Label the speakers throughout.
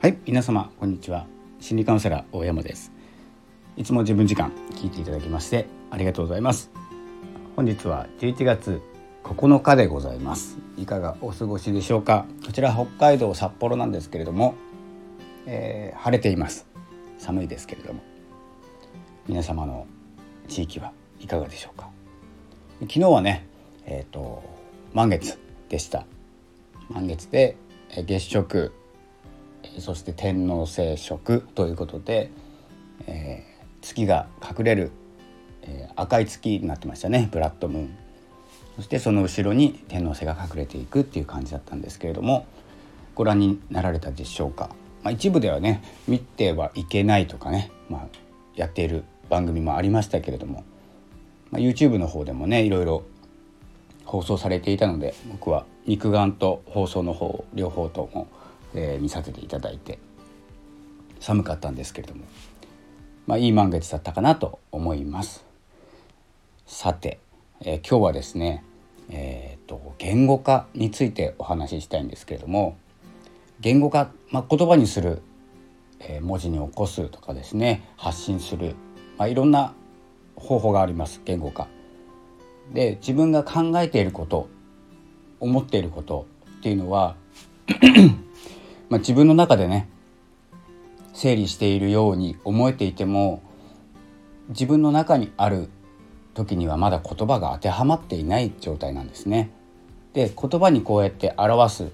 Speaker 1: はい皆様こんにちは。心理カウンセラー大山です。いつも自分時間聞いていただきましてありがとうございます。本日は11月9日でございます。いかがお過ごしでしょうか？こちら北海道札幌なんですけれども、えー、晴れています。寒いですけれども。皆様の地域はいかがでしょうか？昨日はねえっ、ー、と満月でした。満月で月食そして天王星食ということで、えー、月が隠れる、えー、赤い月になってましたね。ブラッドムーン。そしてその後ろに天王星が隠れていくっていう感じだったんですけれどもご覧になられたでしょうか、まあ、一部ではね見てはいけないとかね、まあ、やっている番組もありましたけれども、まあ、YouTube の方でもねいろいろ放送されていたので僕は肉眼と放送の方両方とも、えー、見させていただいて寒かったんですけれども、まあ、いい満月だったかなと思いますさて、えー、今日はですねえーと、言語化についてお話ししたいんですけれども言語化、まあ、言葉にする、えー、文字に起こすとかですね発信する、まあ、いろんな方法があります言語化。で自分が考えていること思っていることっていうのはまあ自分の中でね整理しているように思えていても自分の中にある時にはまだ言葉が当てはまっていない状態なんですね。で言葉にこうやって表す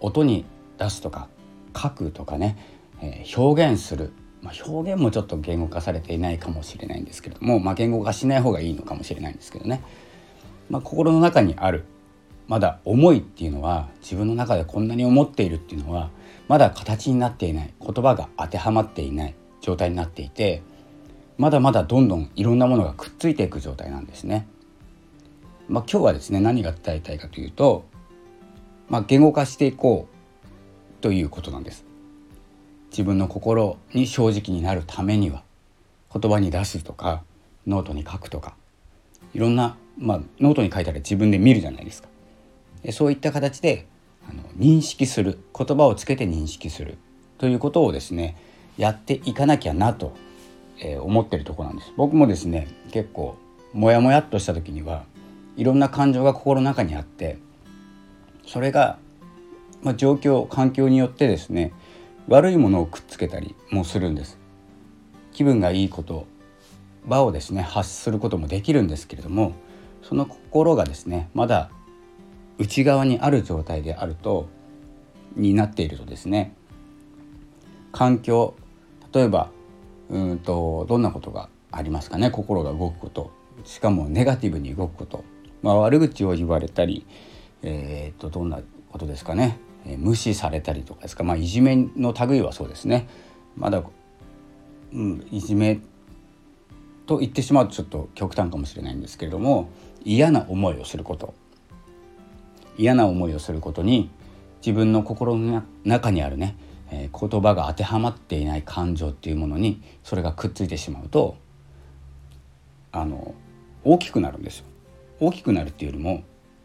Speaker 1: 音に出すとか書くとかね、えー、表現する、まあ、表現もちょっと言語化されていないかもしれないんですけれども、まあ、言語化しない方がいいのかもしれないんですけどねまあ、心の中にあるまだ思いっていうのは自分の中でこんなに思っているっていうのはまだ形になっていない言葉が当てはまっていない状態になっていてまだまだどんどんいろんなものがくっついていく状態なんですね。まあ、今日はですね何が伝えたいかというと、まあ、言語化していこうということなんです。自分の心に正直になるためには言葉に出すとかノートに書くとかいろんなまあ、ノートに書いたら自分で見るじゃないですか。そういった形であの認識する言葉をつけて認識するということをですねやっていかなきゃなと、えー、思ってるとこなんです。僕もですね結構モヤモヤっとした時にはいろんな感情が心の中にあってそれが、まあ、状況環境によってですね悪いものをくっつけたりもするんです。気分がいいこと場をですね発することもできるんですけれどもその心がですねまだ内側にある状態であるとになっているとですね環境例えばうんとどんなことがありますかね心が動くこと。しかもネガティブに動くこと、まあ、悪口を言われたり、えー、とどんなことですかね、えー、無視されたりとかですか、まあ、いじめの類はそうですね。まだ、うん、いじめと言ってしまうとちょっと極端かもしれないんですけれども嫌な思いをすること。嫌な思いをすることに自分の心の中にあるね、えー、言葉が当てはまっていない感情っていうものにそれがくっついてしまうとあの大きくなるんですよ。大きくなるっていうよりも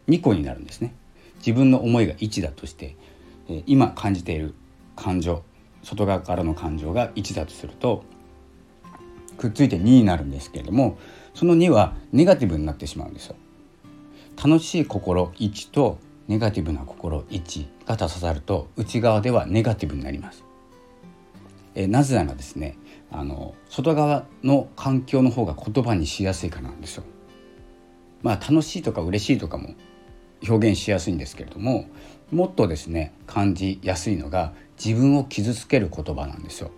Speaker 1: 2個になるんですね。自分の思いが1だとして、えー、今感じている感情外側からの感情が1だとするとくっついて2になるんですけれどもその2はネガティブになってしまうんですよ。楽しい心1とネガティブな心1が足さると内側ではネガティブになります。えなぜならですねあの外側の環境の方が言葉にしやすいからなんですよ。まあ楽しいとか嬉しいとかも表現しやすいんですけれどももっとですね感じやすいのが自分を傷つける言葉なんですよ。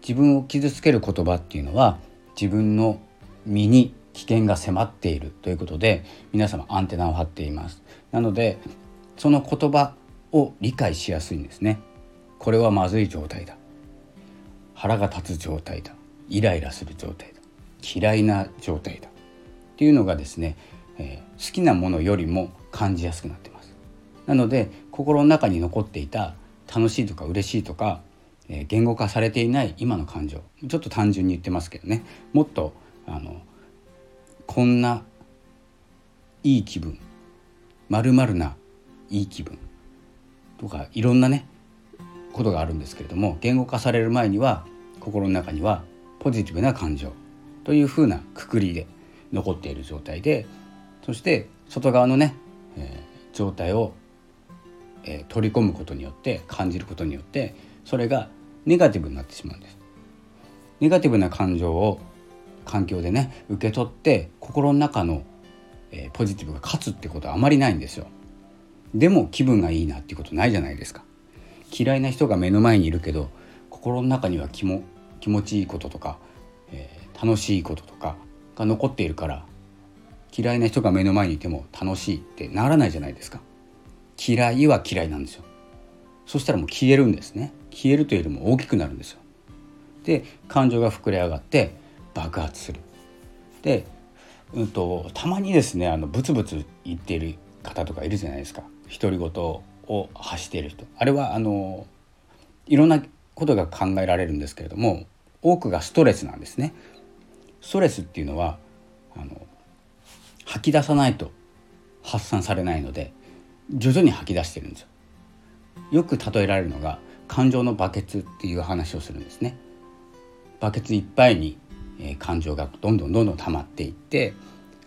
Speaker 1: 自分を傷つける言葉っていうのは自分の身に危険が迫っているということで皆様アンテナを張っています。なのでその言葉を理解しやすいんですね。これはまずい状態だ。腹が立つ状態だ。イライラする状態だ。嫌いな状態だ。っていうのがですね、えー、好きなものよりも感じやすくなってます。なので心の中に残っていた楽しいとか嬉しいとかえ言語化されていない今の感情。ちょっと単純に言ってますけどね。もっとあのこんないい気分。まるないい気分。とかいろんなねことがあるんですけれども言語化される前には心の中にはポジティブな感情。というふうなくくりで残っている状態でそして外側のね、えー、状態を、えー、取り込むことによって感じることによってそれがネガティブになってしまうんです。ネガティブな感情を環境でね受け取って心の中の、えー、ポジティブが勝つってことはあまりないんですよ。でも気分がいいなっていうことないじゃないですか。嫌いな人が目の前にいるけど心の中には気も気持ちいいこととか、えー、楽しいこととかが残っているから嫌いな人が目の前にいても楽しいってならないじゃないですか嫌いは嫌いなんですよそしたらもう消えるんですね消えるというよりも大きくなるんですよで感情が膨れ上がって爆発するで、うんと、たまにですねあのブツブツ言っている方とかいるじゃないですか独り言を発している人あれはあのいろんなことが考えられるんですけれども多くがストレスなんですね。ストレスっていうのはあの吐き出さないと発散されないので徐々に吐き出してるんですよ。よく例えられるのが感情のバケツっていう話をするんですね。バケツいっぱいに、えー、感情がどんどんどんどん溜まっていって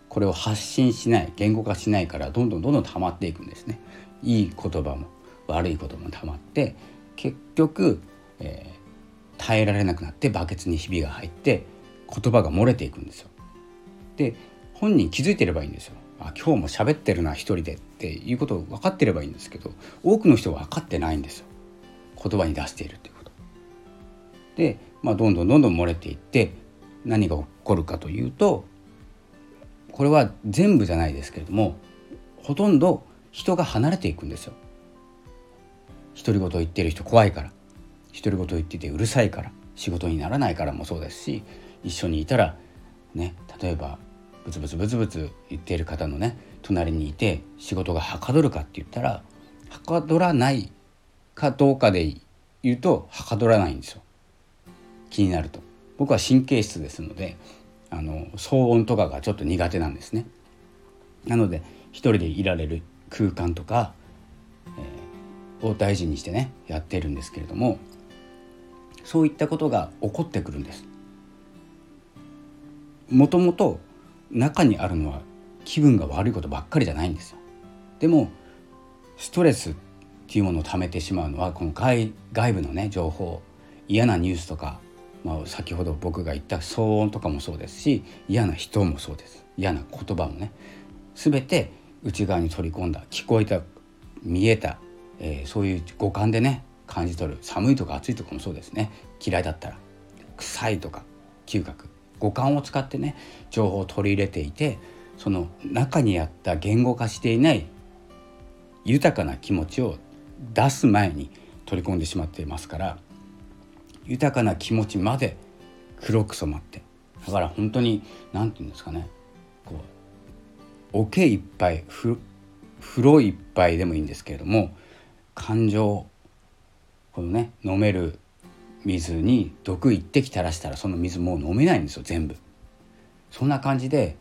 Speaker 1: これを発信しない言語化しないからどんどんどんどん溜まっていくんですね。いい言葉も悪い言葉も溜まって結局えー、耐えられなくなってバケツにひびが入って言葉が漏れていくんですよ。で本人気づいてればいいんですよ。あ今日も喋ってるな一人でっていうことを分かってればいいんですけど多くの人は分かってないんですよ言葉に出しているということ。で、まあ、どんどんどんどん漏れていって何が起こるかというとこれは全部じゃないですけれどもほとんど人が離れていくんですよ。独り言言ってる人怖いから。独り言言っててうるさいから。仕事にならないからもそうですし一緒にいたらね例えばブツブツブツブツ言っている方のね隣にいて仕事がはかどるかって言ったらはかどらないかどうかで言うとはかどらないんですよ。気になると。僕は神経質ですのであの騒音とかがちょっと苦手なんですね。なので一人でいられる空間とか、えー、を大事にしてねやってるんですけれどもそういったことが起こってくるんです。もともと中にあるのは気分が悪いことばっかりじゃないんですよ。でもストレスっていうものを貯めてしまうのはこの外外部のね情報嫌なニュースとか、まあ、先ほど僕が言った騒音とかもそうですし嫌な人もそうです。嫌な言葉もね。全て内側に取り込んだ聞こえた見えた、えー、そういう五感でね感じ取る寒いとか暑いとかもそうですね。嫌いだったら臭いとか嗅覚五感を使ってね情報を取り入れていてその中にあった言語化していない豊かな気持ちを出す前に取り込んでしまっていますから豊かな気持ちまで黒く染まってだから本当に何て言うんですかねこう桶いっぱい風呂いっぱいでもいいんですけれども感情このね飲める水に毒一滴垂らしたらその水もう飲めないんですよ全部。そんな感じで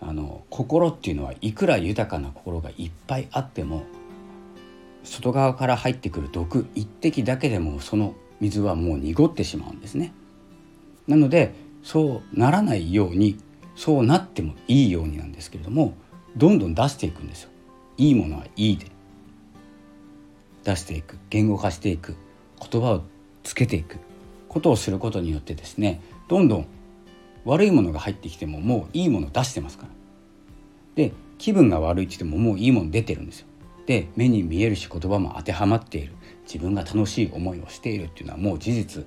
Speaker 1: あの心っていうのはいくら豊かな心がいっぱいあっても外側から入ってくる毒一滴だけでもその水はもう濁ってしまうんですね。なのでそうならないようにそうなってもいいようになんですけれどもどんどん出していくんですよ。いいものはいいで出していく言語化していく言葉をつけていくことをすることによってですねどんどん悪いものが入ってきてももういいもの出してますからで気分が悪いって言ってももういいもの出てるんですよで目に見えるし言葉も当てはまっている自分が楽しい思いをしているっていうのはもう事実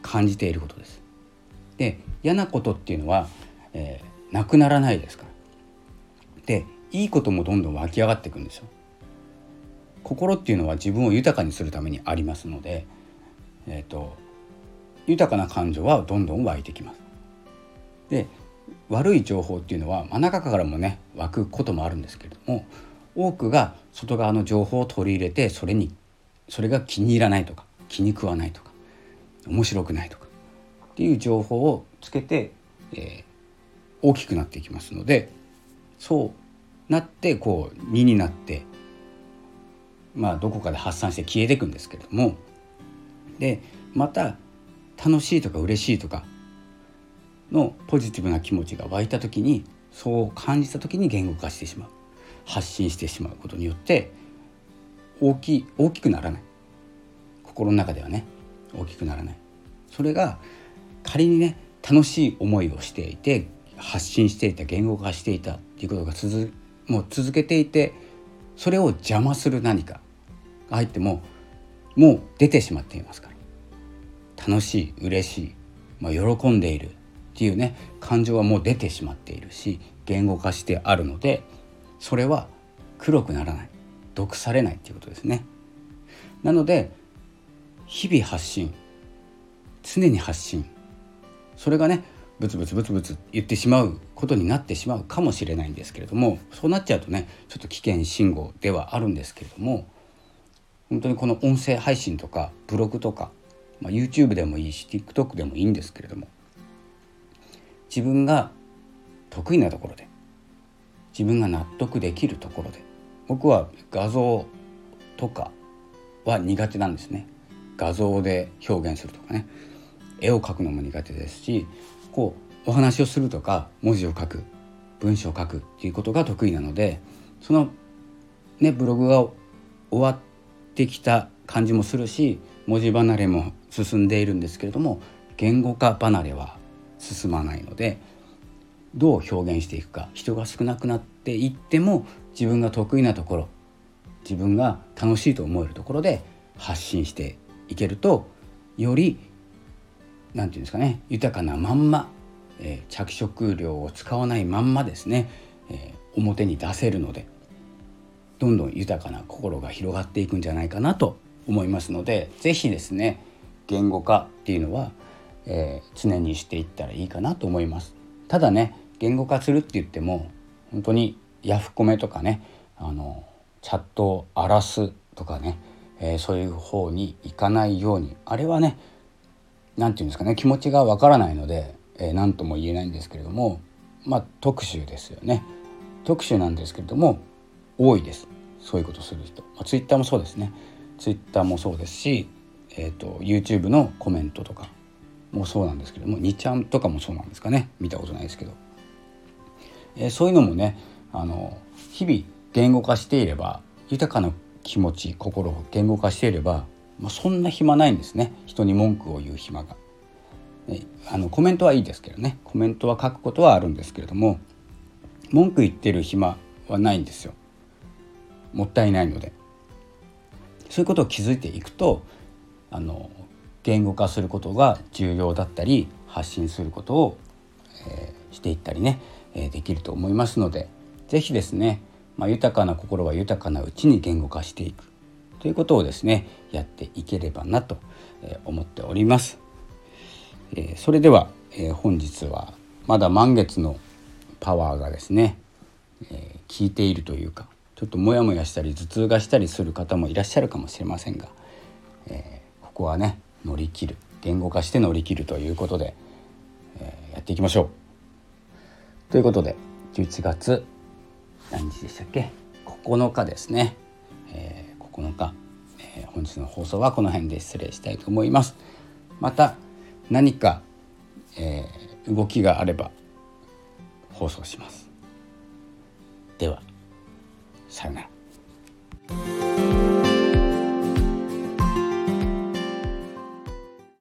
Speaker 1: 感じていることです。で嫌なことっていうのは、えー、なくならないですから。でいいこともどんどん湧き上がっていくんですよ。心っていうのは自分を豊かにするためにありますので、えーと、豊かな感情はどんどん湧いてきます。で悪い情報っていうのは真ん中からもね湧くこともあるんですけれども多くが外側の情報を取り入れてそれにそれが気に入らないとか気に食わないとか面白くないとかっていう情報をつけて、えー、大きくなっていきますのでそうなってこう2になってまあ、どこかで発散して消えていくんですけれどもでまた楽しいとか嬉しいとかのポジティブな気持ちが湧いた時にそう感じた時に言語化してしまう発信してしまうことによって大きい大きくならない。心の中ではね大きくならない。それが仮にね楽しい思いをしていて発信していた言語化していたっていうことが続もう続けていてそれを邪魔する何かが入ってももう出てしまっていますから。楽しい嬉しい、まあ、喜んでいるっていうね感情はもう出てしまっているし言語化してあるのでそれは黒くならない。毒されないっていうことですね。なので日々発信常に発信それがねブツブツブツブツ言ってしまうことになってしまうかもしれないんですけれどもそうなっちゃうとねちょっと危険信号ではあるんですけれども本当にこの音声配信とかブログとか、まあ、YouTube でもいいし TikTok でもいいんですけれども自分が得意なところで自分が納得できるところで僕は画像とかは苦手なんですね。画像で表現するとかね。絵を描くのも苦手ですしこうお話をするとか文字を書く文章を書くっていうことが得意なのでそのねブログが終わってきた感じもするし文字離れも進んでいるんですけれども言語化離れは進まないのでどう表現していくか人が少なくなっていっても自分が得意なところ自分が楽しいと思えるところで発信していけるとより何て言うんですかね豊かなまんま、えー、着色料を使わないまんまですね、えー、表に出せるのでどんどん豊かな心が広がっていくんじゃないかなと思いますので是非ですね言語化っていうのは、えー、常にしていったらいいかなと思います。ただね言語化するって言っても本当にヤフコメとかねあのチャットを荒らすとかね、えー、そういう方に行かないようにあれはね何て言うんですかね気持ちがわからないので何、えー、とも言えないんですけれどもまあ特殊ですよね。特殊なんですけれども多いです。そういうことする人、まあ、ツイッターもそうですね。ツイッターもそうですし、えーと、YouTube のコメントとかもそうなんですけども2ちゃんとかもそうなんですかね。見たことないですけど、えー、そういうのもねあの日々言語化していれば豊かな気持ち心を言語化していればまあ、そんな暇ないんですね。人に文句を言う暇が。あのコメントはいいですけどね。コメントは書くことはあるんですけれども文句言ってる暇はないんですよ。もったいないので。そういうことを気づいていくとあの言語化することが重要だったり発信することを、えー、していったりね、えー、できると思いますので是非ですね、まあ、豊かな心は豊かなうちに言語化していくということをですねやっていければなと思っております。えそれではえ本日はまだ満月のパワーがですねえ効いているというかちょっとモヤモヤしたり頭痛がしたりする方もいらっしゃるかもしれませんが、えここはね乗り切る言語化して乗り切るということで、えやっていきましょう。ということで11月何日でしたっけ？9日ですね。えー9日、えー、本日の放送はこの辺で失礼したいと思います。また何か、えー、動きがあれば放送します。ではさようなら。